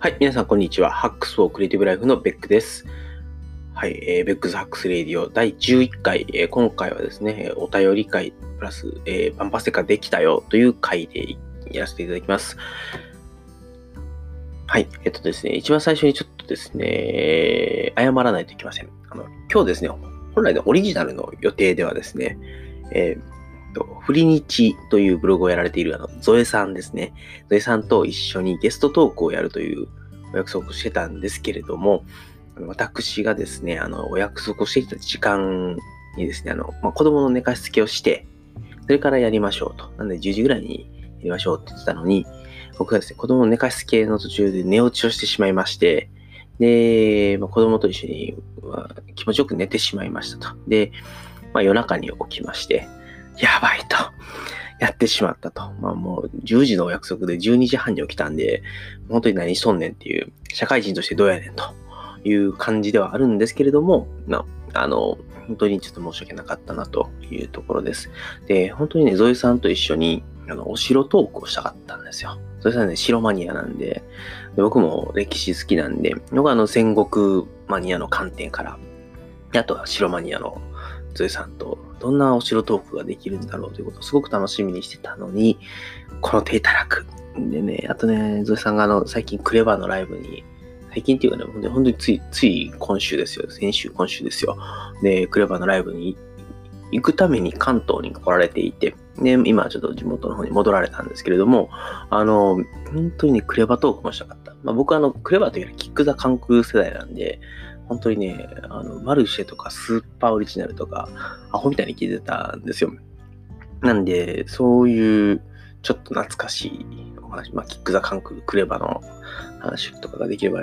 はい、皆さんこんにちは。 Hacks for Creative Life のベックです。はい、えー、 Beck's Hacks Radio 第11回、えー今回はですね、お便り会プラス、えーバンパステッカできたよという回でやらせていただきます。はい、えっとですね、一番最初にちょっとですね、謝らないといけません。あの、今日ですね、本来のオリジナルの予定ではですね、えーフリニチというブログをやられているあのゾエさんですね。ゾエさんと一緒にゲストトークをやるというお約束をしてたんですけれども、私がですね、あの、お約束をしていた時間にですね、あの、まあ、子供の寝かしつけをして、それからやりましょうと。なんで10時ぐらいにやりましょうって言ってたのに、僕がですね、子供の寝かしつけの途中で寝落ちをしてしまいまして、で、まあ、子供と一緒に、まあ気持ちよく寝てしまいましたと。で、まあ、夜中に起きまして、やばいと。やってしまったと。まあもう10時のお約束で12時半に起きたんで、本当に何しとんねんっていう、社会人としてどうやねんという感じではあるんですけれども、まあ、あの、本当にちょっと申し訳なかったなというところです。で、本当にね、ゾエさんと一緒に、あの、お城トークをしたかったんですよ。ゾエさんね、城マニアなんで、で僕も歴史好きなんで、僕はあの、戦国マニアの観点から、あとは城マニアのゾエさんとどんなお城トークができるんだろうということをすごく楽しみにしてたのに、この手たらく。でね、あとね、ゾエさんがあの、最近クレバーのライブに、最近っていうかね、本当につい、つい今週ですよ。先週、今週ですよ。で、クレバーのライブに行くために関東に来られていて、で、今ちょっと地元の方に戻られたんですけれども、あの、本当にね、クレバトークもしたかった。まあ、僕はあの、クレバーというよりキック・ザ・カンクル世代なんで、本当にね、あの、マルシェとかスーパーオリジナルとか、アホみたいに聞いてたんですよ。なんで、そういう、ちょっと懐かしいお話、まあ、キック・ザ・カンク、クレバの話とかができれば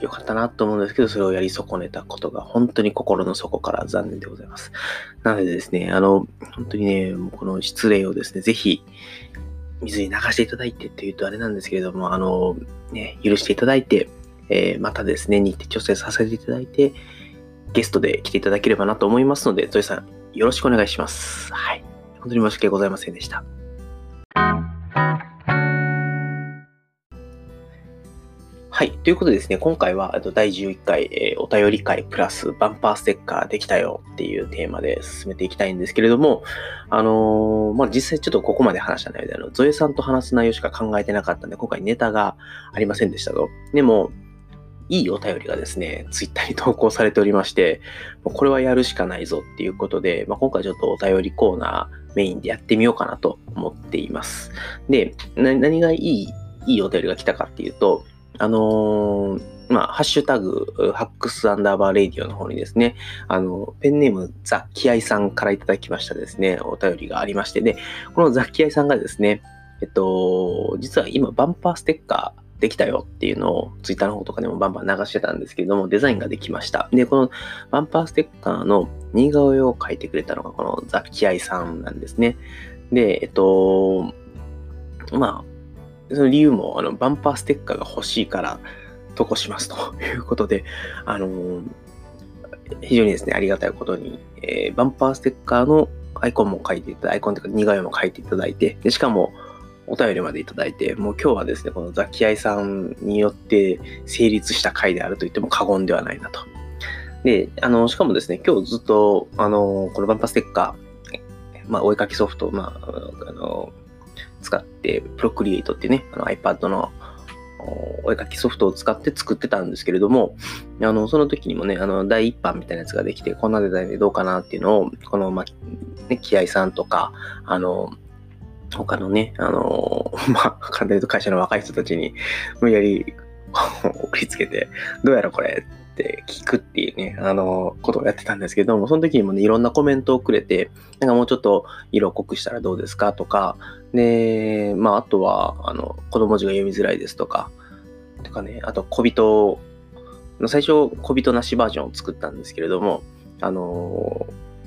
よかったなと思うんですけど、それをやり損ねたことが本当に心の底から残念でございます。なのでですね、あの、本当にね、もうこの失礼をですね、ぜひ、水に流していただいてっていうとあれなんですけれども、あの、ね、許していただいて、えーまたですね、日程調整させていただいて、ゲストで来ていただければなと思いますので、ゾエさん、よろしくお願いします。はい。本当に申し訳ございませんでした。はい。ということでですね、今回は第11回、えーお便り会プラスバンパーステッカーできたよっていうテーマで進めていきたいんですけれども、あのーまあ、実際ちょっとここまで話した内容で、あの、ゾエさんと話す内容しか考えてなかったんで、今回ネタがありませんでしたと。でも、いいお便りがですね、ツイッターに 投稿されておりまして、これはやるしかないぞっていうことで、まあ、今回ちょっとお便りコーナーメインでやってみようかなと思っています。で、何がいい、いいお便りが来たかっていうと、あのーまあ、ハッシュタグ、ハックスアンダーバーレディオの方にですね、あの、ペンネームザッ・キアイさんからいただきましたですね、お便りがありまして、で、このザッ・キアイさんがですね、えっと、実は今、バンパーステッカーできたよっていうのを、ツイッターの方とかでもバンバン流してたんですけれども、デザインができました。で、このバンパーステッカーの似顔絵を描いてくれたのが、このザ・キアイさんなんですね。で、えっと、まあ、その理由も、あの、バンパーステッカーが欲しいから、投稿しますということで、あのー非常にですね、ありがたいことに、えーバンパーステッカーのアイコンも書いていただいて、アイコンというか似顔絵も書いていただいて、でしかも、お便りまでいただいて、もう今日はですね、このザキアイさんによって成立した回であると言っても過言ではないなと。で、あの、しかもですね、今日ずっと、あの、このバンパステッカー、まあ、お絵かきソフト、まあ、あの、使って、プロクリエイトっていうね、あの iPad のお絵かきソフトを使って作ってたんですけれども、あの、その時にもね、あの、第一版みたいなやつができて、こんなデザインでどうかなっていうのを、この、まあ、ね、気合さんとか、あの、他のね、あの、まあ、簡単に言うと会社の若い人たちに無理やり 送りつけて、どうやらこれって聞くっていうね、あの、ことをやってたんですけども、その時にもね、いろんなコメントをくれて、なんかもうちょっと色濃くしたらどうですかとか、で、まあ、あとは、あの、子供字が読みづらいですとか、とかね、あと、小人、最初、小人なしバージョンを作ったんですけれども、あの、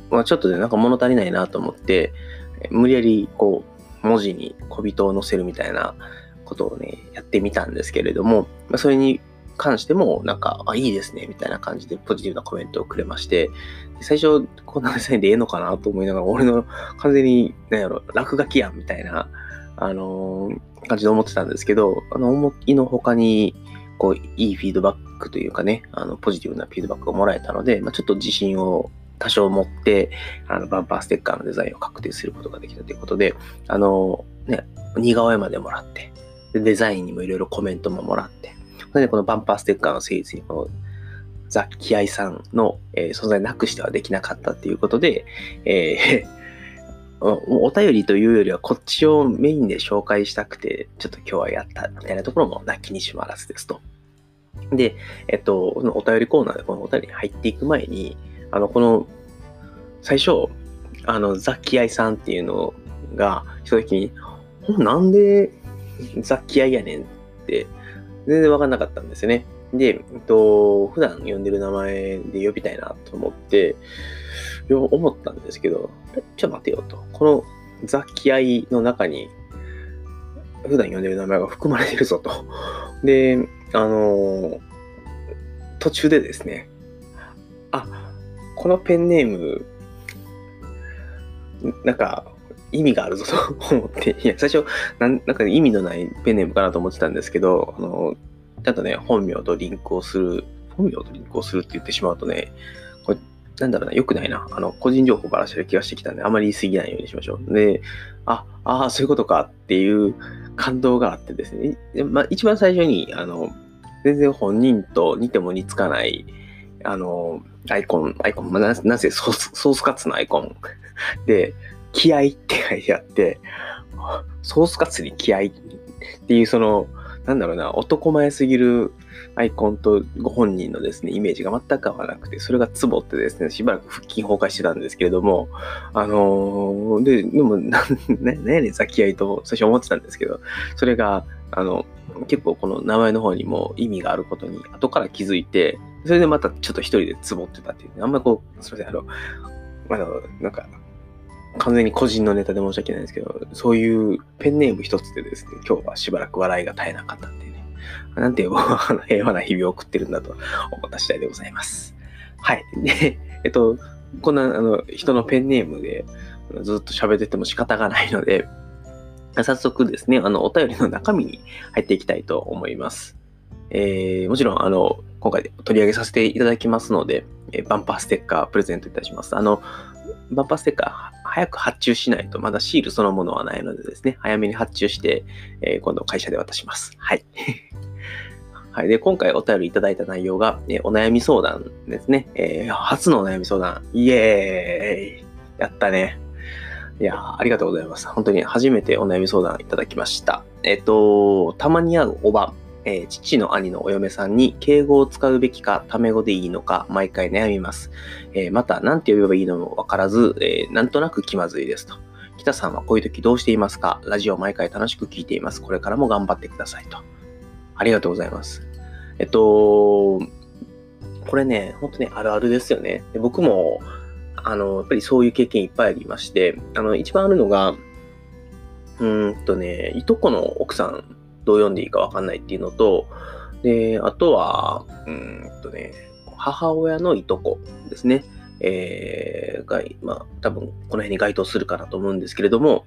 まあ、ちょっとね、なんか物足りないなと思って、無理やり、こう、文字に小人を載せるみたいなことをね、やってみたんですけれども、まあ、それに関しても、なんか、あ、いいですね、みたいな感じでポジティブなコメントをくれまして、最初、こんなデザインでええのかなと思いながら、俺の完全に、なんやろ、落書きやん、みたいな、あのー感じで思ってたんですけど、あの、思いの他に、こう、いいフィードバックというかね、あの、ポジティブなフィードバックをもらえたので、まあ、ちょっと自信を多少持って、あの、バンパーステッカーのデザインを確定することができたということで、あの、ね、似顔絵までもらって、でデザインにもいろいろコメントももらって、でこのバンパーステッカーの成立に、このザ・キアイさんの、えー、存在なくしてはできなかったっていうことで、えー お便りというよりはこっちをメインで紹介したくて、ちょっと今日はやったみたいなところもなきにしまらずですと。で、えっと、お便りコーナーでこのお便りに入っていく前に、あの、この、最初、あの、ザ・キアイさんっていうのが、来た時に、なんでザ・キアイやねんって、全然わかんなかったんですよね。で、えっと、普段呼んでる名前で呼びたいなと思って、思ったんですけど、ちょっと待てよと。このザ・キアイの中に、普段呼んでる名前が含まれてるぞと。で、あの途中でですね、あ、このペンネーム、なんか、意味があるぞと 思って、いや、最初なん、なんか意味のないペンネームかなと思ってたんですけど、あの、ちゃんとね、本名とリンクをする、本名とリンクをするって言ってしまうとね、これ、なんだろうな、良くないな。あの、個人情報ばらしてる気がしてきたんで、あまり言い過ぎないようにしましょう。で、あ、ああ、そういうことかっていう感動があってですね、まあ、一番最初に、あの、全然本人と似ても似つかない、あの、アイコン、アイコン、まあ、ななぜソースソースカツのアイコン。で、気合って書いてあって、ソースカツに気合っていうその、なんだろうな、男前すぎるアイコンとご本人のですね、イメージが全く合わなくて、それがツボってですね、しばらく腹筋崩壊してたんですけれども、あのー、で、でも、な、ね、ねやねん、ザキアイと最初思ってたんですけど、それが、あの、結構この名前の方にも意味があることに後から気づいて、それでまたちょっと一人でツボってたっていう、あんまりこう、すみません、あの、あの、なんか、完全に個人のネタで申し訳ないんですけど、そういうペンネーム一つでですね、今日はしばらく笑いが絶えなかったんでね、なんていう 平和な日々を送ってるんだと思った次第でございます。はい。で、えっと、こんなあの人のペンネームでずっと喋ってても仕方がないので、早速ですね、あの、お便りの中身に入っていきたいと思います。えー、もちろん、あの、今回取り上げさせていただきますので、え、バンパーステッカープレゼントいたします。あの、バンパーステッカー早く発注しないと、まだシールそのものはないのでですね、早めに発注して、えー、今度会社で渡します。はい。はい。で、今回お便りいただいた内容が、えー、お悩み相談ですね。えー、初のお悩み相談。イエーイやったね。いやありがとうございます。本当に初めてお悩み相談いただきました。えっと、たまに会うおば、えー、父の兄のお嫁さんに敬語を使うべきか、タメ語でいいのか、毎回悩みます。えー、また、何て呼べばいいのもわからず、えー、なんとなく気まずいですと。北さんはこういう時どうしていますか？ラジオ毎回楽しく聞いています。これからも頑張ってくださいと。ありがとうございます。えっと、これね、ほんとね、あるあるですよね。で僕も、あの、やっぱりそういう経験いっぱいありまして、あの、一番あるのが、うんとね、いとこの奥さん、どう読んでいいかわかんないっていうのと、で、あとは、うんとね、母親のいとこですね。えー、が、まあ、多分、この辺に該当するかなと思うんですけれども、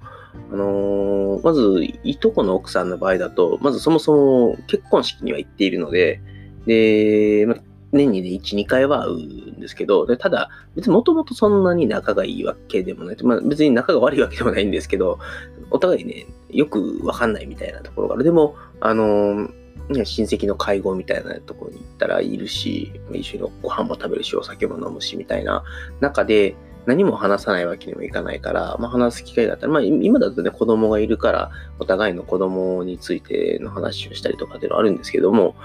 あのー、まず、いとこの奥さんの場合だと、まずそもそも結婚式には行っているので、で、まあ、年にね、1、2回は会うんですけど、でただ、別にもともとそんなに仲がいいわけでもない。まあ別に仲が悪いわけでもないんですけど、お互いね、よくわかんないみたいなところがある。でも、あのー、親戚の会合みたいなところに行ったらいるし、一緒にご飯も食べるし、お酒も飲むし、みたいな中で、何も話さないわけにもいかないから、まあ、話す機会があったら、まあ、今だとね、子供がいるから、お互いの子供についての話をしたりとかっていうのはあるんですけども、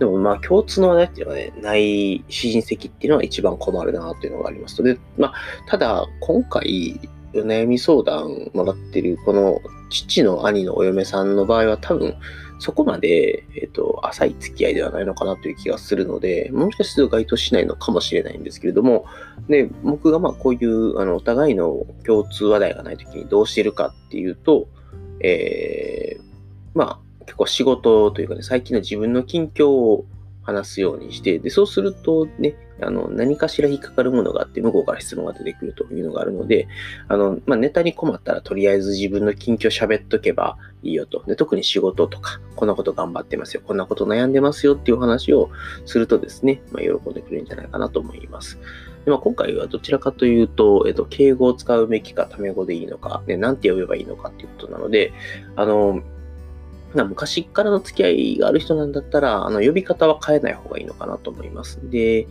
でもまあ共通の話題っていうのはね、ない親戚っていうのは一番困るなっていうのがありますで、まあ、ただ今回お悩み相談もらってるこの父の兄のお嫁さんの場合は多分そこまで、えっ、ー、と、浅い付き合いではないのかなという気がするので、もしかすると該当しないのかもしれないんですけれども、で、僕がまあこういう、あの、お互いの共通話題がないときにどうしてるかっていうと、えー、まあ、結構仕事というかね、最近の自分の近況を話すようにして、で、そうするとね、あの、何かしら引っかかるものがあって、向こうから質問が出てくるというのがあるので、あの、まあ、ネタに困ったらとりあえず自分の近況喋っとけばいいよと。で、特に仕事とか、こんなこと頑張ってますよ、こんなこと悩んでますよっていう話をするとですね、まあ、喜んでくれるんじゃないかなと思います。でまあ、今回はどちらかというと、えっと、敬語を使うべきか、タメ語でいいのか、ね、なんて呼べばいいのかっていうことなので、あの、昔からの付き合いがある人なんだったら、あの、呼び方は変えない方がいいのかなと思います。で、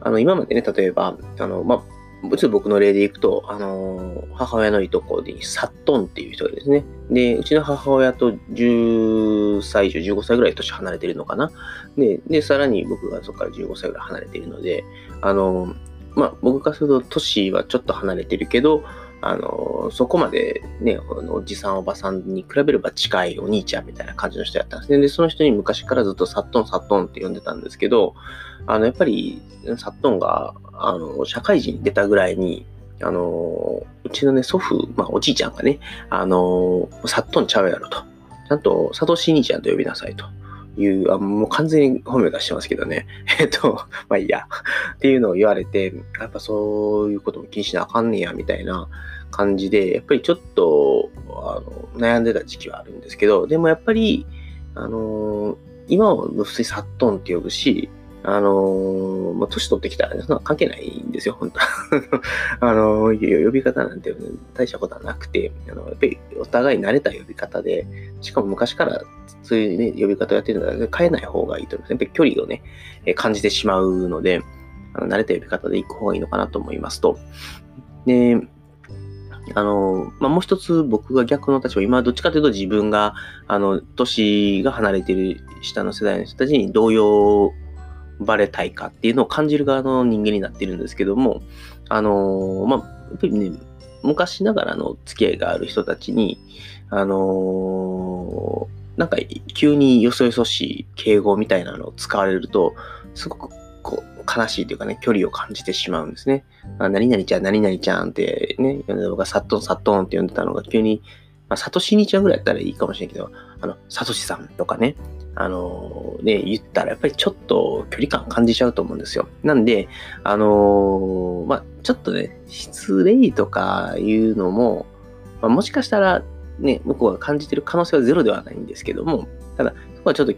あの、今までね、例えば、あの、まあ、ちょ僕の例でいくと、あの母親のいとこで、サットンっていう人がですね。で、うちの母親と10歳以上、15歳ぐらい年離れてるのかな。で、で、さらに僕がそこから15歳ぐらい離れてるので、あのまあ、僕からすると年はちょっと離れてるけど、あの、そこまでね、おじさんおばさんに比べれば近いお兄ちゃんみたいな感じの人やったんですね。で、その人に昔からずっとサットンサットンって呼んでたんですけど、あの、やっぱりサットンが、あの、社会人に出たぐらいに、あの、うちのね、祖父、まあ、おじいちゃんがね、あの、サットンちゃうやろと。ちゃんと、サトシ兄ちゃんと呼びなさいと。いう、あもう完全に本名出してますけどね。えっと、まあいいや。っていうのを言われて、やっぱそういうことも気にしなあかんねや、みたいな感じで、やっぱりちょっと、あの、悩んでた時期はあるんですけど、でもやっぱり、あの、今は無水サットンって呼ぶし、あのー、まあ、年取ってきたら、そんな関係ないんですよ、本当 あのー、呼び方なんて大したことはなくて、あの、やっぱりお互い慣れた呼び方で、しかも昔からそういうね、呼び方をやってるので、変えない方がいいと思います。やっぱり距離をね、感じてしまうので、あの慣れた呼び方で行く方がいいのかなと思いますと。で、あの、まあ、もう一つ僕が逆の立場、今どっちかというと自分が、あの、年が離れている下の世代の人たちに同様バレたいかっていうのを感じる側の人間になっているんですけども、あの、まあ、やっぱりね、昔ながらの付き合いがある人たちに、あのなんか急によそよそしい敬語みたいなのを使われると、すごくこう悲しいというかね、距離を感じてしまうんですね。あ何々ちゃん、何々ちゃんってね、僕がサットンサットンって呼んでたのが急に、まあ、サトシニちゃんぐらいやったらいいかもしれんけど、あの、サトシさんとかね、あの、ね、言ったらやっぱりちょっと距離感感じちゃうと思うんですよ。なんで、あの、まあ、ちょっとね、失礼とかいうのも、まあ、もしかしたらね、向こうが感じてる可能性はゼロではないんですけども、ただ、そこはちょっと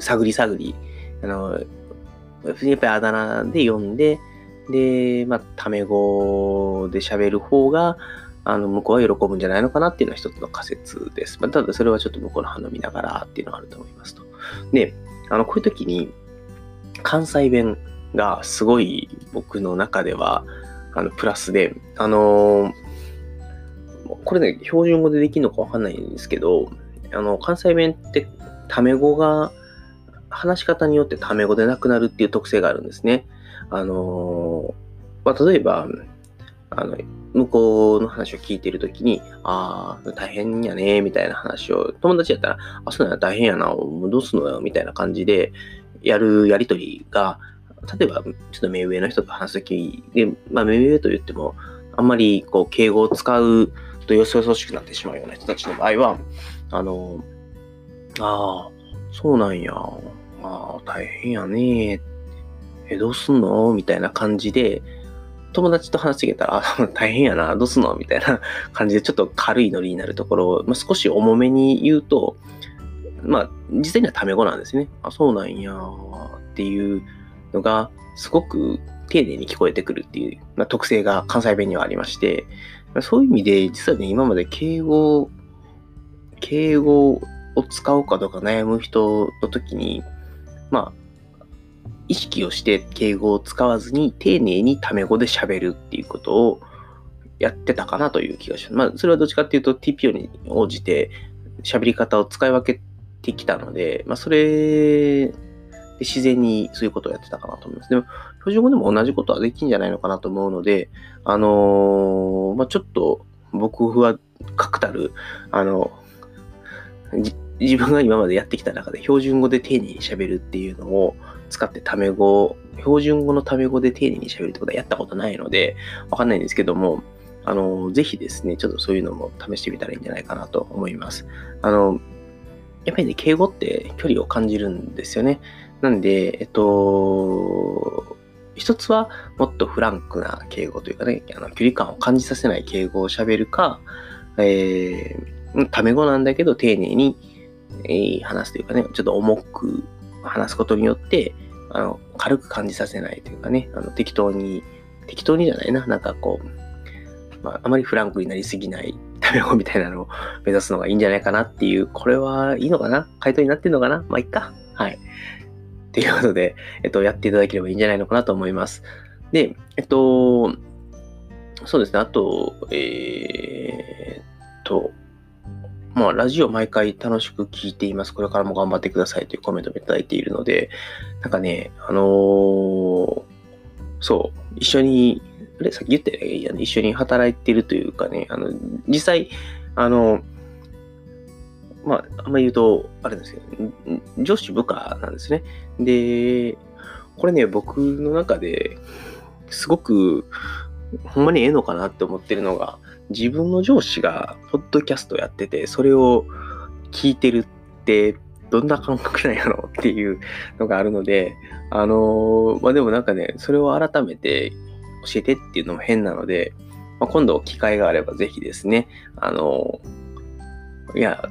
探り探り、あの、やっぱりあだ名で読んで、で、まあ、タメ語で喋る方が、あの、向こうは喜ぶんじゃないのかなっていうのは一つの仮説です。まあ、ただ、それはちょっと向こうの反応見ながらっていうのがあると思いますと。で、あの、こういう時に、関西弁がすごい僕の中では、あの、プラスで、あのー、これね、標準語でできるのかわかんないんですけど、あの、関西弁ってタメ語が、話し方によってタメ語でなくなるっていう特性があるんですね。あのまあ、例えば、あの、向こうの話を聞いてるときに、ああ、大変やね、みたいな話を、友達やったら、あ、そうなの大変やな、どうすのよ、みたいな感じで、やるやりとりが、例えば、ちょっと目上の人と話すときで、まあ、目上と言っても、あんまり、こう、敬語を使うとよそよそしくなってしまうような人たちの場合は、あの、ああ、そうなんや。ああ、大変やね。え、どうすんの？みたいな感じで、友達と話してきたら、あ、大変やな、どうすんの？みたいな感じで、ちょっと軽いノリになるところを、まあ、少し重めに言うと、まあ、実際にはタメ語なんですね。あ、そうなんや、っていうのが、すごく丁寧に聞こえてくるっていう、まあ、特性が関西弁にはありまして、まあそういう意味で、実はね、今まで敬語、敬語を使おうかどうか悩む人の時に、まあ、意識をして敬語を使わずに丁寧にタメ語で喋るっていうことをやってたかなという気がします。まあ、それはどっちかっていうと TPO に応じて喋り方を使い分けてきたので、まあ、それで自然にそういうことをやってたかなと思います。でも、標準語でも同じことはできんじゃないのかなと思うので、あのー、まあ、ちょっと僕は確たる、あの、自分が今までやってきた中で標準語で丁寧に喋るっていうのを使ってタメ語、標準語のタメ語で丁寧に喋るってことはやったことないので、わかんないんですけども、あの、ぜひですね、ちょっとそういうのも試してみたらいいんじゃないかなと思います。あの、やっぱりね、敬語って距離を感じるんですよね。なんで、えっと、一つはもっとフランクな敬語というかね、あの距離感を感じさせない敬語を喋るか、えー、タメ語なんだけど丁寧に、えー、話すというかね、ちょっと重く話すことによって、あの軽く感じさせないというかね、あの適当に、適当にじゃないな、なんかこう、まあ、あまりフランクになりすぎないタメ語みたいなのを 目指すのがいいんじゃないかなっていう、これはいいのかな回答になってんのかなまあ、いっか。はい。っていうことで、えっと、やっていただければいいんじゃないのかなと思います。で、えっと、そうですね、あと、えー、っと、まあ、ラジオ毎回楽しく聞いています。これからも頑張ってくださいというコメントもいただいているので、なんかね、あのー、そう、一緒に、あれ、さっき言ったよね、一緒に働いてるというかね、あの、実際、あの、まあ、あんまり言うと、あれですけど、上司部下なんですね。で、これね、僕の中ですごく、ほんまにええのかなって思ってるのが、自分の上司がポッドキャストやってて、それを聞いてるって、どんな感覚なんやろっていうのがあるので、あのー、まあ、でもなんかね、それを改めて教えてっていうのも変なので、まあ、今度機会があればぜひですね、あのー、いや、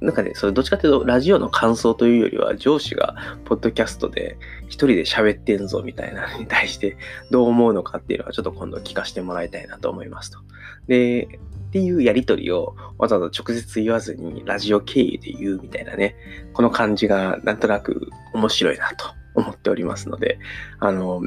なんかね、それどっちかっていうと、ラジオの感想というよりは、上司がポッドキャストで一人で喋ってんぞみたいなのに対してどう思うのかっていうのはちょっと今度聞かせてもらいたいなと思いますと。で、っていうやりとりをわざわざ直接言わずにラジオ経由で言うみたいなね、この感じがなんとなく面白いなと思っておりますので、あの、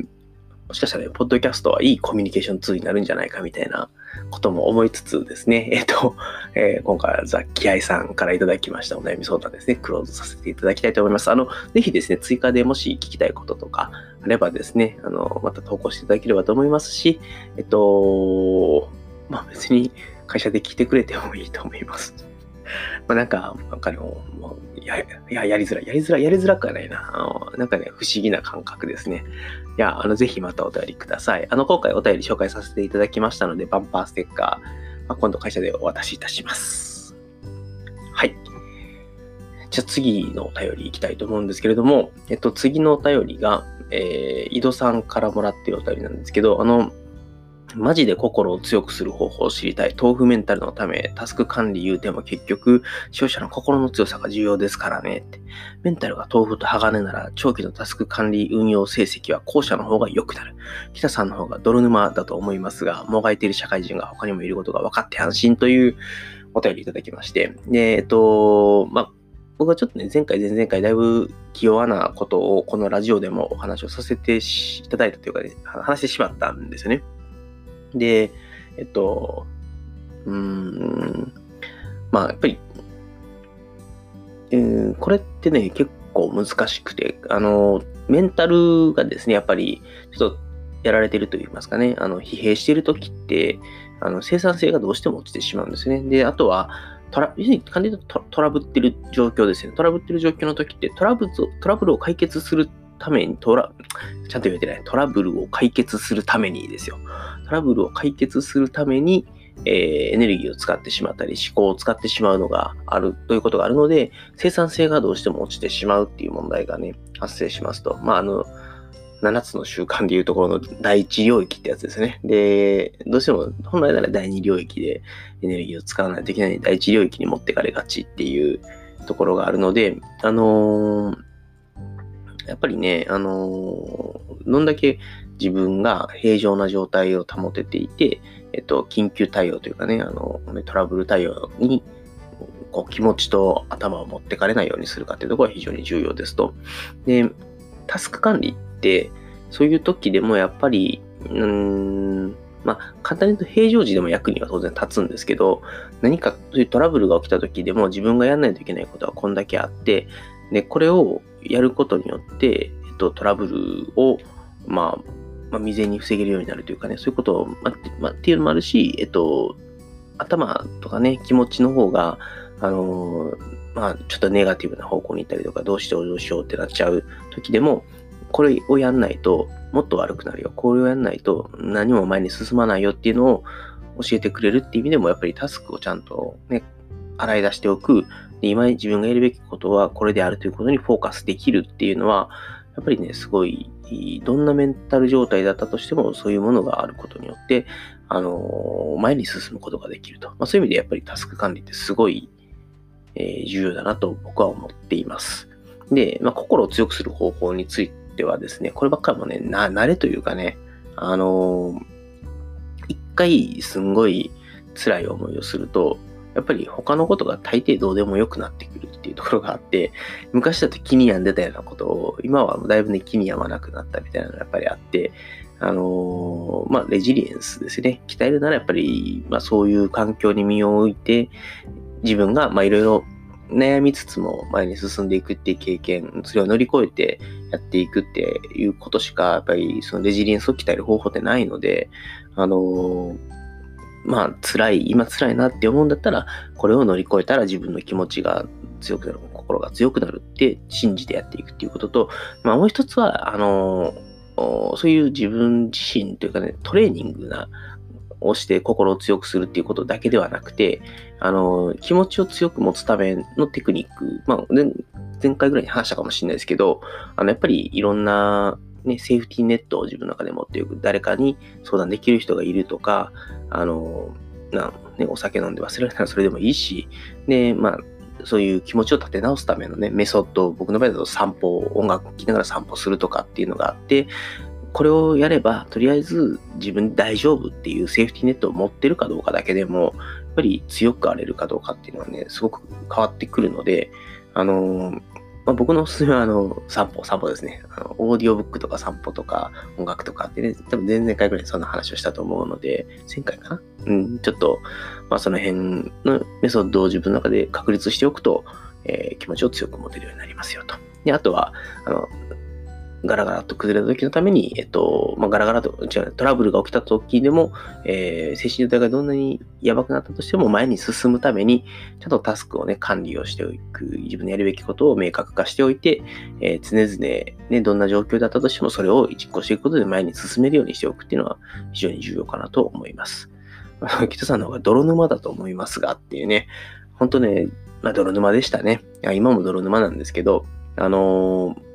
もしかしたらね、ポッドキャストはいいコミュニケーションツールになるんじゃないかみたいなことも思いつつですね、えっ、ー、と、えー、今回はザ・キアイさんからいただきましたお悩み相談ですね、クローズさせていただきたいと思います。あの、ぜひですね、追加でもし聞きたいこととかあればですね、あの、また投稿していただければと思いますし、えっと、まあ別に会社で聞いてくれてもいいと思います。まあなんか、なんかもう、や、や、やりづらい。やりづらい。やりづらくはないな。あの、なんかね、不思議な感覚ですね。いや、あの、ぜひまたお便りください。あの、今回お便り紹介させていただきましたので、バンパーステッカー、まあ、今度会社でお渡しいたします。はい。じゃあ次のお便りいきたいと思うんですけれども、えっと、次のお便りが、えー、井戸さんからもらっているお便りなんですけど、あの、マジで心を強くする方法を知りたい。豆腐メンタルのため、タスク管理言うても結局、使用者の心の強さが重要ですからね。ってメンタルが豆腐と鋼なら、長期のタスク管理運用成績は後者の方が良くなる。北さんの方が泥沼だと思いますが、もがいている社会人が他にもいることが分かって安心というお便りいただきまして。で、えっと、まあ、僕はちょっとね、前回、前々回、だいぶ気弱なことをこのラジオでもお話をさせていただいたというか、ね、話してしまったんですよね。で、えっと、うーん、まあ、やっぱり、えー、これってね、結構難しくて、あの、メンタルがですね、やっぱり、ちょっとやられてると言いますかね、あの、疲弊してる時って、あの、生産性がどうしても落ちてしまうんですね。で、あとは、トラ、要するに簡単に言うとトラブってる状況ですよね。トラブってる状況の時って、トラブル、トラブルを解決するためにトラ、ちゃんと言えてない。トラブルを解決するためにですよ。トラブルを解決するために、えー、エネルギーを使ってしまったり、思考を使ってしまうのがあるということがあるので、生産性がどうしても落ちてしまうっていう問題がね、発生しますと。まあ、あの、7つの習慣でいうところの第一領域ってやつですね。で、どうしても本来なら第二領域でエネルギーを使わないといけない第一領域に持ってかれがちっていうところがあるので、あのー、やっぱりね、あのー、どんだけ自分が平常な状態を保てていて、えっと、緊急対応というかね、あの、トラブル対応に、こう、気持ちと頭を持ってかれないようにするかっていうところが非常に重要ですと。で、タスク管理って、そういう時でもやっぱり、うん、まあ、簡単に言うと平常時でも役には当然立つんですけど、何かそういうトラブルが起きた時でも自分がやらないといけないことはこんだけあって、で、これをやることによって、えっと、トラブルを、まあ、まあ、未然に防げるようになるというかね、そういうことを、まあ、まあ、っていうのもあるし、えっと、頭とかね、気持ちの方が、あのー、まあ、ちょっとネガティブな方向に行ったりとか、どうしようどうしようってなっちゃう時でも、これをやんないともっと悪くなるよ。これをやんないと何も前に進まないよっていうのを教えてくれるっていう意味でも、やっぱりタスクをちゃんとね、洗い出しておく。で今自分がやるべきことはこれであるということにフォーカスできるっていうのは、やっぱりね、すごい、どんなメンタル状態だったとしても、そういうものがあることによって、あのー、前に進むことができると。まあ、そういう意味でやっぱりタスク管理ってすごい、えー、重要だなと僕は思っています。で、まあ、心を強くする方法についてはですね、こればっかりもね、な、慣れというかね、あのー、一回すんごい辛い思いをすると、やっぱり他のことが大抵どうでもよくなってくるっていうところがあって、昔だと気に病んでたようなことを、今はだいぶね、気に病まなくなったみたいなのがやっぱりあって、あのー、まあ、レジリエンスですね。鍛えるならやっぱり、まあ、そういう環境に身を置いて、自分が、ま、いろいろ悩みつつも前に進んでいくっていう経験、それを乗り越えてやっていくっていうことしか、やっぱりそのレジリエンスを鍛える方法ってないので、あのーまあ辛い、今辛いなって思うんだったら、これを乗り越えたら自分の気持ちが強くなる、心が強くなるって信じてやっていくっていうことと、まあもう一つは、あの、そういう自分自身というかね、トレーニングな、をして心を強くするっていうことだけではなくて、あの、気持ちを強く持つためのテクニック、まあ、前回ぐらいに話したかもしれないですけど、あの、やっぱりいろんなね、セーフティーネットを自分の中で持っていく、誰かに相談できる人がいるとか、あの、なね、お酒飲んで忘れるならそれでもいいし、で、まあ、そういう気持ちを立て直すためのね、メソッド、僕の場合だと散歩、音楽聴きながら散歩するとかっていうのがあって、これをやれば、とりあえず自分大丈夫っていうセーフティーネットを持ってるかどうかだけでも、やっぱり強くあれるかどうかっていうのはね、すごく変わってくるので、あのまあ、僕のおすすめは、あの、散歩、散歩ですね。あの、オーディオブックとか散歩とか音楽とかってね、多分前々回ぐらいそんな話をしたと思うので、前回かな？うん、ちょっと、まあその辺のメソッドを自分の中で確立しておくと、えー、気持ちを強く持てるようになりますよと。で、あとは、あの、ガラガラと崩れた時のために、えっと、まあ、ガラガラと、違う、トラブルが起きた時でも、えー、精神状態がどんなにやばくなったとしても前に進むために、ちゃんとタスクをね、管理をしておく、自分のやるべきことを明確化しておいて、えー、常々ね、どんな状況だったとしてもそれを実行していくことで前に進めるようにしておくっていうのは非常に重要かなと思います。北さんの方が泥沼だと思いますがっていうね、本当ね、まあ、泥沼でしたね。今も泥沼なんですけど、あのー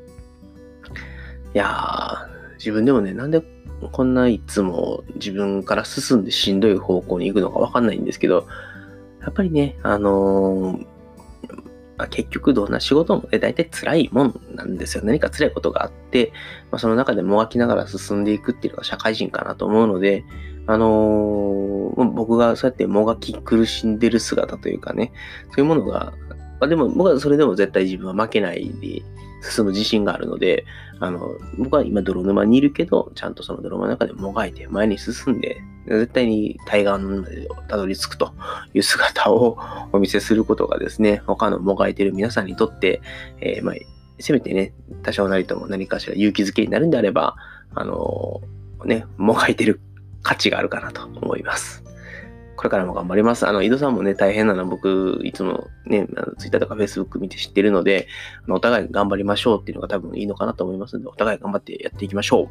いやー、自分でもね、なんでこんないつも自分から進んでしんどい方向に行くのかわかんないんですけど、やっぱりね、あのー、まあ、結局どんな仕事もね、大体辛いもんなんですよ。何か辛いことがあって、まあ、その中でもがきながら進んでいくっていうのが社会人かなと思うので、あのー、僕がそうやってもがき苦しんでる姿というかね、そういうものが、まあ、でも僕はそれでも絶対自分は負けないで、進む自信があるので、あの、僕は今泥沼にいるけど、ちゃんとその泥沼の中でもがいて前に進んで、絶対に対岸までたどり着くという姿をお見せすることがですね、他のもがいてる皆さんにとって、えー、まあ、せめてね、多少なりとも何かしら勇気づけになるんであれば、あのー、ね、もがいてる価値があるかなと思います。これからも頑張ります。あの、井戸さんもね、大変なの僕、いつもね、ツイッターとかフェイスブック見て知ってるので、あのお互い頑張りましょうっていうのが多分いいのかなと思いますので、お互い頑張ってやっていきましょう。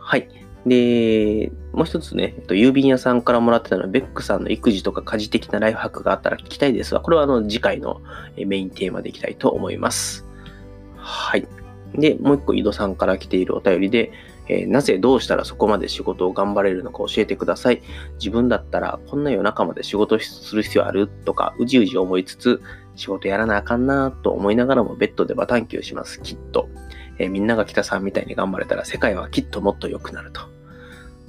はい。で、もう一つね、えっと、郵便屋さんからもらってたのは、ベックさんの育児とか家事的なライフハックがあったら聞きたいですが、これはあの、次回のメインテーマでいきたいと思います。はい。で、もう一個井戸さんから来ているお便りで、えー、なぜどうしたらそこまで仕事を頑張れるのか教えてください。自分だったらこんな夜中まで仕事する必要ある？とかうじうじ思いつつ仕事やらなあかんなと思いながらもベッドでバタンキューします。きっと。えー、みんなが北さんみたいに頑張れたら世界はきっともっと良くなると。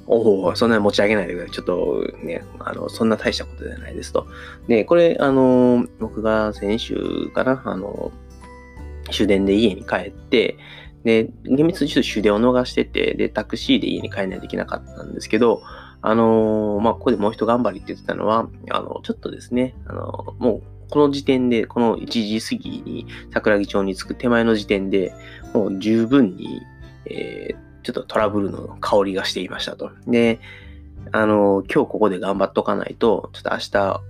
おお、そんなに持ち上げないでください。ちょっとね、あの、そんな大したことじゃないですと。で、これ、あの、僕が先週かな、あの、終電で家に帰って、で、厳密にちょっと終電を逃してて、で、タクシーで家に帰らないといけなかったんですけど、あのー、まあ、ここでもう一頑張りって言ってたのは、あの、ちょっとですね、あの、もう、この時点で、この1時過ぎに桜木町に着く手前の時点で、もう十分に、えー、ちょっとトラブルの香りがしていましたと。で、あの、今日ここで頑張っとかないと、ちょっと明日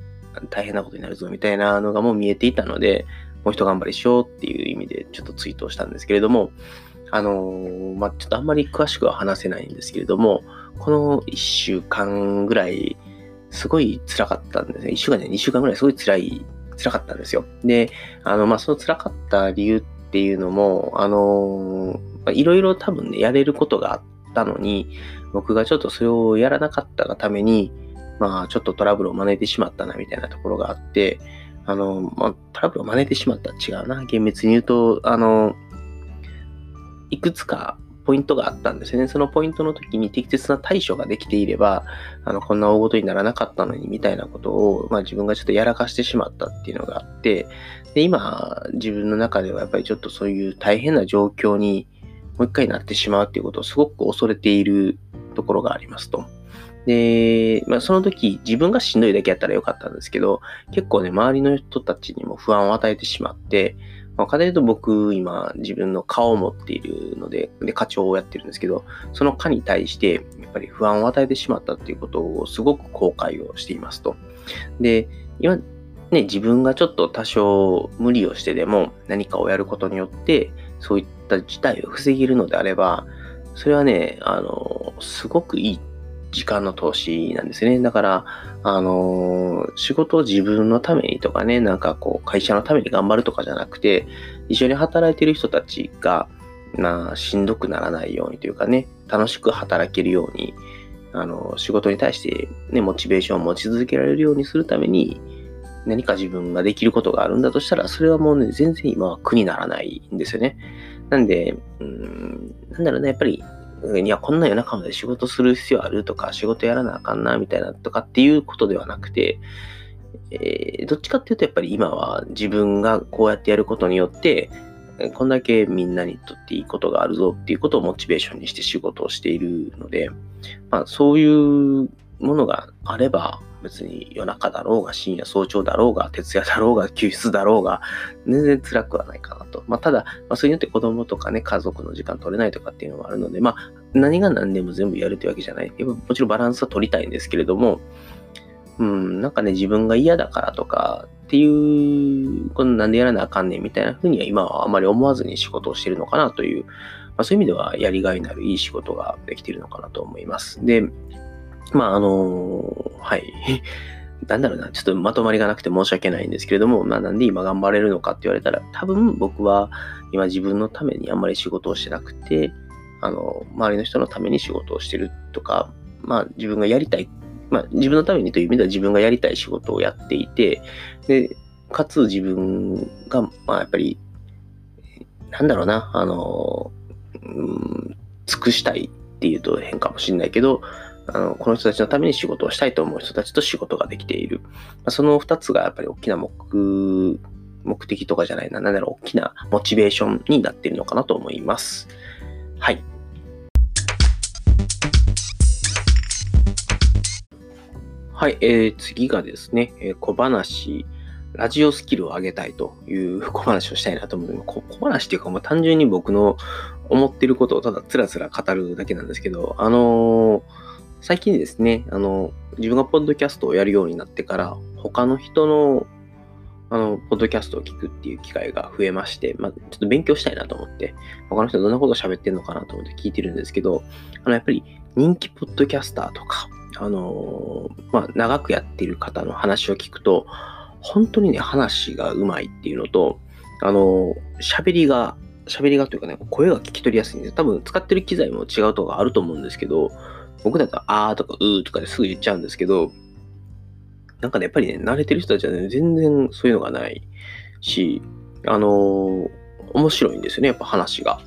大変なことになるぞみたいなのがもう見えていたので、もう一頑張りしようっていう意味でちょっとツイートをしたんですけれども、あのー、まあ、ちょっとあんまり詳しくは話せないんですけれども、この1週間ぐらい、すごい辛かったんですね。1週間で2週間ぐらいすごい辛い、辛かったんですよ。で、あの、まあ、その辛かった理由っていうのも、あの、いろいろ多分ね、やれることがあったのに、僕がちょっとそれをやらなかったがために、まあ、ちょっとトラブルを招いてしまったな、みたいなところがあって、あの、まあ、トラブルを招いてしまった違うな。厳密に言うと、あの、いくつかポイントがあったんですよね。そのポイントの時に適切な対処ができていれば、あの、こんな大事にならなかったのに、みたいなことを、まあ自分がちょっとやらかしてしまったっていうのがあって、で、今、自分の中ではやっぱりちょっとそういう大変な状況にもう一回なってしまうっていうことをすごく恐れているところがありますと。で、まあ、その時自分がしんどいだけやったらよかったんですけど、結構ね、周りの人たちにも不安を与えてしまって、まあ、かで言うと僕、今、自分の顔を持っているので、で、課長をやってるんですけど、その課に対して、やっぱり不安を与えてしまったっていうことをすごく後悔をしていますと。で、今、ね、自分がちょっと多少無理をしてでも何かをやることによって、そういった事態を防げるのであれば、それはね、あの、すごくいい時間の投資なんですね。だから、あのー、仕事を自分のためにとかね、なんかこう、会社のために頑張るとかじゃなくて、一緒に働いてる人たちが、なしんどくならないようにというかね、楽しく働けるように、あの、仕事に対してね、モチベーションを持ち続けられるようにするために、何か自分ができることがあるんだとしたら、それはもうね、全然今は苦にならないんですよね。なんで、うん、なんだろうね、やっぱりいや、こんな夜中まで仕事する必要あるとか、仕事やらなあかんな、みたいなとかっていうことではなくて、えー、どっちかっていうと、やっぱり今は自分がこうやってやることによって、こんだけみんなにとっていいことがあるぞっていうことをモチベーションにして仕事をしているので、まあ、そういうものがあれば、別に夜中だろうが、深夜早朝だろうが、徹夜だろうが、休日だろうが、全然辛くはないかなと。まあ、ただ、まあ、それによって子供とかね、家族の時間取れないとかっていうのもあるので、まあ、何が何でも全部やるというわけじゃない。もちろんバランスは取りたいんですけれども、うん、なんかね、自分が嫌だからとかっていう、このなんでやらなあかんねんみたいな風には今はあまり思わずに仕事をしてるのかなという、まあ、そういう意味ではやりがいのあるいい仕事ができてるのかなと思います。で、まあ、あのはい。なんだろうな、ちょっとまとまりがなくて申し訳ないんですけれども、まあなんで今頑張れるのかって言われたら、多分僕は今自分のためにあんまり仕事をしてなくて、あの、周りの人のために仕事をしてるとか、まあ自分がやりたい、まあ自分のためにという意味では自分がやりたい仕事をやっていて、で、かつ自分が、まあやっぱり、なんだろうな、あの、うん、尽くしたいっていうと変かもしれないけど、あのこの人たちのために仕事をしたいと思う人たちと仕事ができている。まあ、その二つがやっぱり大きな目、目的とかじゃないな、なんだろう、大きなモチベーションになっているのかなと思います。はい。はい、えー、次がですね、えー、小話、ラジオスキルを上げたいという 小話をしたいなと思うので、小話っていうか、もう単純に僕の思ってることをただつらつら語るだけなんですけど、あのー最近ですね、あの、自分がポッドキャストをやるようになってから、他の人の、あの、ポッドキャストを聞くっていう機会が増えまして、まあ、ちょっと勉強したいなと思って、他の人どんなこと喋ってんのかなと思って聞いてるんですけど、あの、やっぱり人気ポッドキャスターとか、あのまあ、長くやってる方の話を聞くと、本当にね、話がうまいっていうのと、あの喋りが、喋りがというかね、声が聞き取りやすいんで、多分使ってる機材も違うとかあると思うんですけど、僕だったらあーとかうーとかですぐ言っちゃうんですけど、なんかね、やっぱりね、慣れてる人たちはね、全然そういうのがないし、あのー、面白いんですよね、やっぱ話が。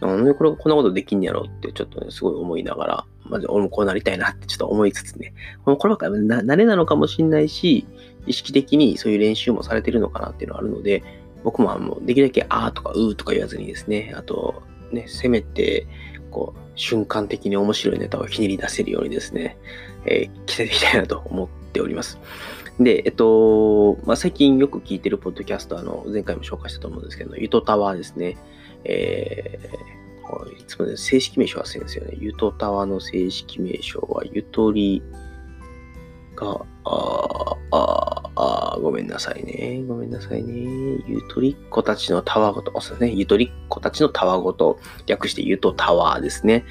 なんでこれこんなことできんやろってちょっとね、すごい思いながら、まず俺もこうなりたいなってちょっと思いつつね、こればっかり慣れなのかもしんないし、意識的にそういう練習もされてるのかなっていうのはあるので、僕ももうできるだけあーとかうーとか言わずにですね、あとね、せめて、こう、瞬間的に面白いネタをひねり出せるようにですね、えー、着せていきたいなと思っております。で、えっと、まあ、最近よく聞いてるポッドキャスト、あの、前回も紹介したと思うんですけど、ゆとタワーですね。えー、いつも、ね、正式名称忘れるんですよね。ゆとタワーの正式名称は、ゆとりが、ああ、ああごめんなさいね。ごめんなさいね。ゆとりっ子たちのたわごと、そうですね。ゆとりっ子たちのたわごと、略してゆとタワーですね。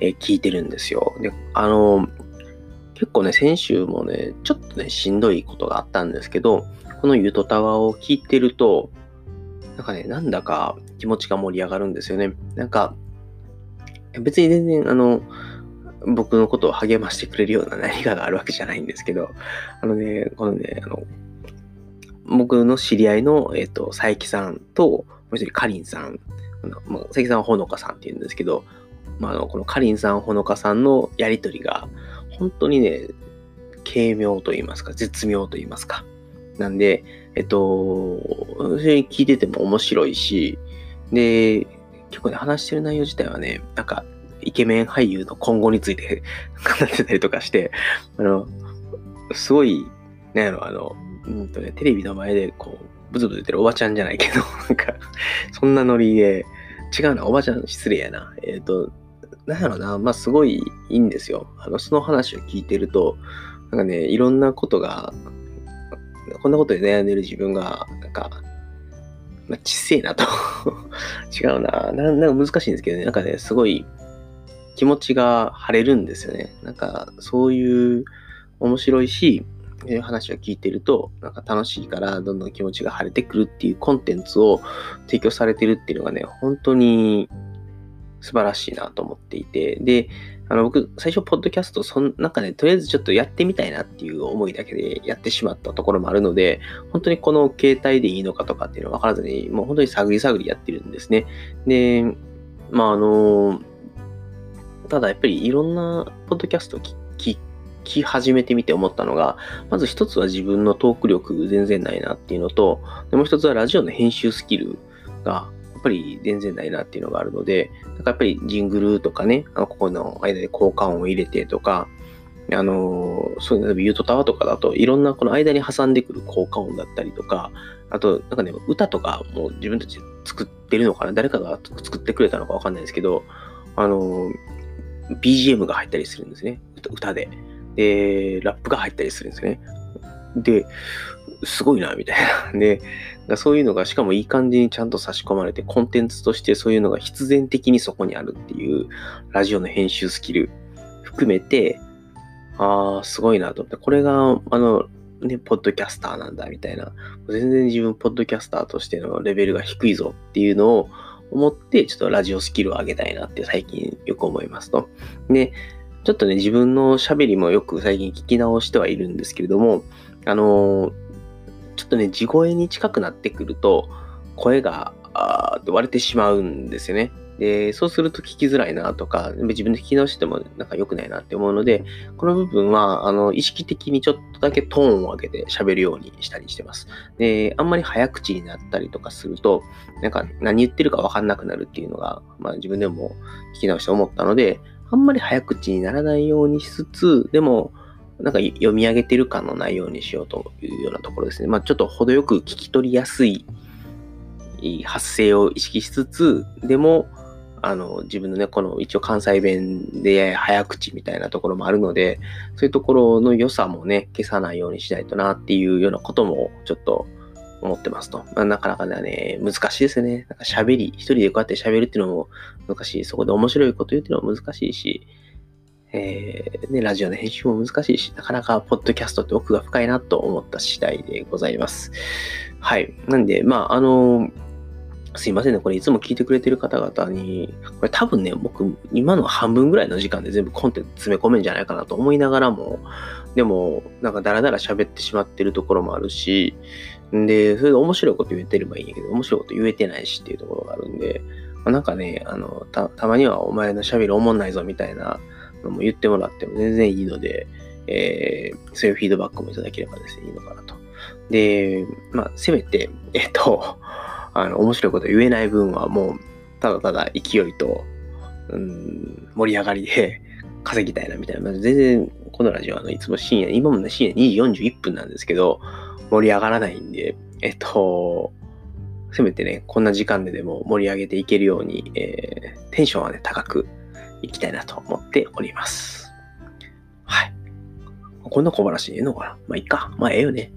えー、聞いてるんですよ。で、あの、結構ね、先週もね、ちょっとね、しんどいことがあったんですけど、このユートタワーを聞いてると、なんかね、なんだか気持ちが盛り上がるんですよね。なんか、別に全然、あの、僕のことを励ましてくれるような何かがあるわけじゃないんですけど、あのね、このね、あの、僕の知り合いの、えっ、ー、と、佐伯さんと、もう一人、かりんさん、まあ、佐伯さんはほのかさんって言うんですけど、まあ、あの、このかりんさん、ほのかさんのやりとりが、本当にね、軽妙と言いますか、絶妙と言いますか。なんで、えっと、聞いてても面白いし、で、結構ね、話してる内容自体はね、なんか、イケメン俳優の今後について 語ってたりとかして、あの、すごい、なんやろ、あの、うんとね、テレビの前でこう、ブツブツ言ってるおばちゃんじゃないけど、なんか、そんなノリで、違うな、おばちゃん失礼やな。えっ、ー、と、なんやろな、まあ、すごいいいんですよ。あの、その話を聞いてると、なんかね、いろんなことが、こんなことで悩んでる自分が、なんか、まあ、ちっせえなと 違うなな。なんか難しいんですけどね、なんかね、すごい気持ちが晴れるんですよね。なんか、そういう面白いし、話を聞いてると、なんか楽しいからどんどん気持ちが晴れてくるっていうコンテンツを提供されてるっていうのがね、本当に素晴らしいなと思っていて、で、あの、僕、最初、ポッドキャスト、そん、なんかね、とりあえずちょっとやってみたいなっていう思いだけでやってしまったところもあるので、本当にこの携帯でいいのかとかっていうのは分からずに、もう本当に探り探りやってるんですね。で、まあ、あの、ただやっぱりいろんなポッドキャスト聞聞き始めてみて思ったのが、まず一つは自分のトーク力全然ないなっていうのと、でもう一つはラジオの編集スキルがやっぱり全然ないなっていうのがあるので、なんかやっぱりジングルとかね、あのここの間で効果音を入れてとか、あのそういうの、ユートタワーとかだと、いろんなこの間に挟んでくる効果音だったりとか、あと、なんかね、歌とかも自分たちで作ってるのかな誰かが作ってくれたのかわかんないですけど、あの BGM が入ったりするんですね。歌で。で、ラップが入ったりするんですね。で、すごいな、みたいな。で、そういうのが、しかもいい感じにちゃんと差し込まれて、コンテンツとしてそういうのが必然的にそこにあるっていう、ラジオの編集スキル含めて、ああ、すごいなと思って、これが、あの、ね、ポッドキャスターなんだ、みたいな。全然自分、ポッドキャスターとしてのレベルが低いぞっていうのを思って、ちょっとラジオスキルを上げたいなって最近よく思いますと。で、ちょっとね、自分の喋りもよく最近聞き直してはいるんですけれども、あのー、ちょっとね、地声に近くなってくると、声が、あーって割れてしまうんですよね。で、そうすると聞きづらいなとか、自分で聞き直してもなんか良くないなって思うので、この部分は、あの、意識的にちょっとだけトーンを上げて喋るようにしたりしてます。で、あんまり早口になったりとかすると、なんか何言ってるかわかんなくなるっていうのが、まあ自分でも聞き直して思ったので、あんまり早口にならないようにしつつ、でも、なんか読み上げてる感のないようにしようというようなところですね。まあちょっと程よく聞き取りやすい発声を意識しつつ、でも、あの、自分のね、この一応関西弁で早口みたいなところもあるので、そういうところの良さもね、消さないようにしないとなっていうようなこともちょっと思ってますと。まあ、なかなかね、難しいですね。なんか喋り、一人でこうやって喋るっていうのも難しい。そこで面白いこと言うっていうのも難しいし、えー、ね、ラジオの編集も難しいし、なかなかポッドキャストって奥が深いなと思った次第でございます。はい。なんで、まあ、あのーすいませんね。これいつも聞いてくれてる方々に、これ多分ね、僕、今の半分ぐらいの時間で全部コンテンツ詰め込めんじゃないかなと思いながらも、でも、なんかダラダラ喋ってしまってるところもあるし、んで、それで面白いこと言えてればいいんやけど、面白いこと言えてないしっていうところがあるんで、まあ、なんかね、あの、た、たまにはお前の喋りおもんないぞみたいなのも言ってもらっても全然いいので、えー、そういうフィードバックもいただければですね、いいのかなと。で、まあ、せめて、えっと、あの、面白いこと言えない分はもう、ただただ勢いと、うん、盛り上がりで稼ぎたいなみたいな。全然、このラジオはあのいつも深夜、今もね、深夜2時41分なんですけど、盛り上がらないんで、えっと、せめてね、こんな時間ででも盛り上げていけるように、えー、テンションはね、高くいきたいなと思っております。はい。こんな小話ええのかなまあ、いっか。まあ、ええよね。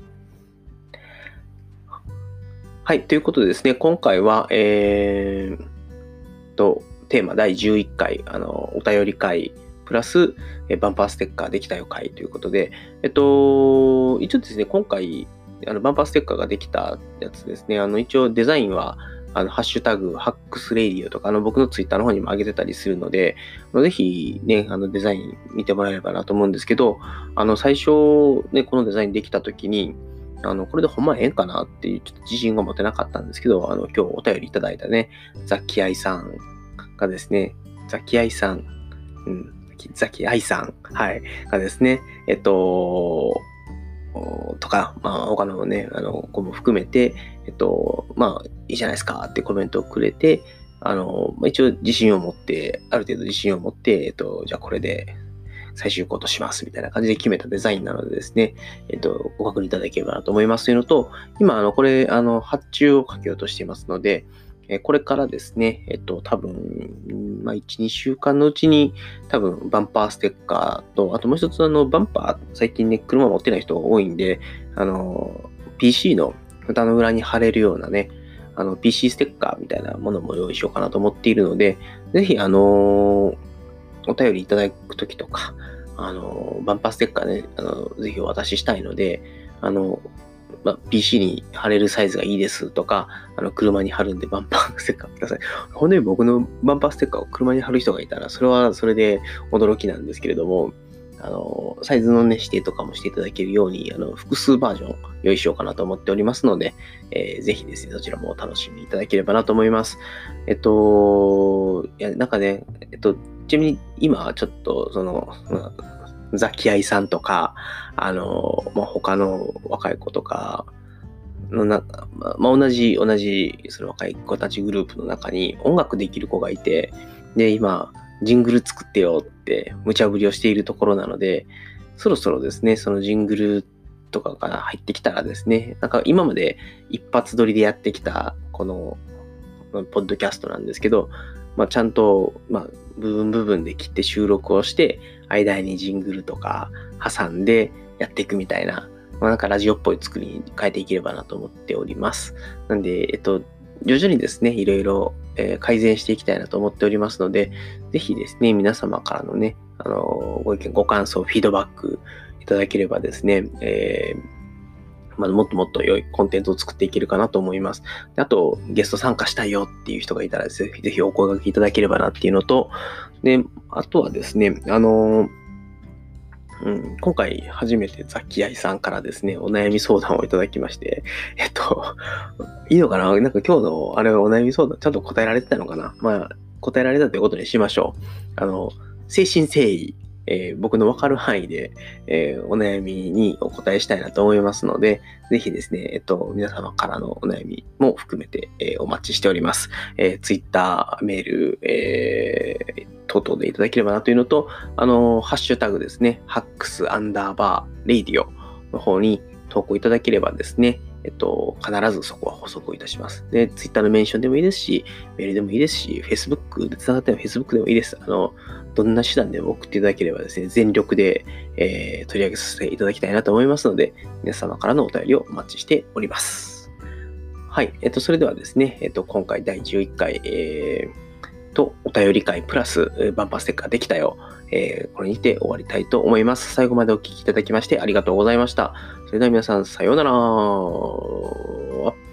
はい。ということでですね、今回は、えー、と、テーマ第11回、あの、お便り会、プラス、えバンパーステッカーできたよ会ということで、えっと、一応ですね、今回、あのバンパーステッカーができたやつですね、あの一応デザインは、あの、ハッシュタグ、ハックスレイディオとか、あの、僕のツイッターの方にも上げてたりするので、ぜひね、あの、デザイン見てもらえればなと思うんですけど、あの、最初、ね、このデザインできた時に、あの、これでほんまええんかなっていう、ちょっと自信が持てなかったんですけど、あの、今日お便りいただいたね、ザキアイさんがですね、ザキアイさん、うん、ザキアイさん、はい、がですね、えっと、とか、まあ、他のね、あの、子も含めて、えっと、まあ、いいじゃないですかってコメントをくれて、あの、まあ、一応自信を持って、ある程度自信を持って、えっと、じゃあこれで最終行動しますみたいな感じで決めたデザインなのでですね、えっと、ご確認いただければなと思いますというのと、今、あの、これ、あの、発注をかけようとしていますので、えこれからですね、えっと、多分、まあ、1、2週間のうちに、多分、バンパーステッカーと、あともう一つ、あの、バンパー、最近ね、車持ってない人が多いんで、あの、PC の蓋の裏に貼れるようなね、あの、PC ステッカーみたいなものも用意しようかなと思っているので、ぜひ、あのお便りいただくときとか、あのバンパーステッカーね、あの、ぜひお渡ししたいので、あの、まあ、PC に貼れるサイズがいいですとか、あの、車に貼るんでバンパーステッカーください。ほんで僕のバンパーステッカーを車に貼る人がいたら、それはそれで驚きなんですけれども、あの、サイズのね、指定とかもしていただけるように、あの、複数バージョン用意しようかなと思っておりますので、えー、ぜひですね、そちらもお楽しみいただければなと思います。えっと、いや、なんかね、えっと、ちなみに今ちょっと、その、ザキアイさんとか、あの、まあ、他の若い子とかのな、まあ、同じ、同じ、その若い子たちグループの中に音楽できる子がいて、で、今、ジングル作ってよって無茶ぶりをしているところなので、そろそろですね、そのジングルとかが入ってきたらですね、なんか今まで一発撮りでやってきたこのポッドキャストなんですけど、まあ、ちゃんと、まあ、部分部分で切って収録をして、間にジングルとか挟んでやっていくみたいな、まあ、なんかラジオっぽい作りに変えていければなと思っております。なんで、えっと、徐々にですね、いろいろ、え、改善していきたいなと思っておりますので、ぜひですね、皆様からのね、あのご意見、ご感想、フィードバックいただければですね、えーまあ、もっともっと良いコンテンツを作っていけるかなと思います。であと、ゲスト参加したいよっていう人がいたらぜひぜひお声掛けいただければなっていうのと、で、あとはですね、あのうん、今回初めてザキヤイさんからですね、お悩み相談をいただきまして、えっと、いいのかな？なんか今日のあれお悩み相談ちゃんと答えられてたのかな？まあ、答えられたということにしましょう。あの、誠心誠意。えー、僕のわかる範囲で、えー、お悩みにお答えしたいなと思いますので、ぜひですね、えっと、皆様からのお悩みも含めて、えー、お待ちしております。えー、Twitter、メール、えー、等々でいただければなというのと、あの、ハッシュタグですね、 Hacks アンダーバーレイディオの方に投稿いただければですね、えっと、必ずそこは補足をいたします。で、Twitter のメンションでもいいですし、メールでもいいですし、Facebook で繋がっても Facebook でもいいです。あの、どんな手段でも送っていただければですね、全力で、えー、取り上げさせていただきたいなと思いますので、皆様からのお便りをお待ちしております。はい。えっと、それではですね、えっと、今回第11回、えー、と、お便り会プラス、バンパーステッカーできたよ。えー、これにて終わりたいと思います。最後までお聴きいただきましてありがとうございました。それでは皆さん、さようなら。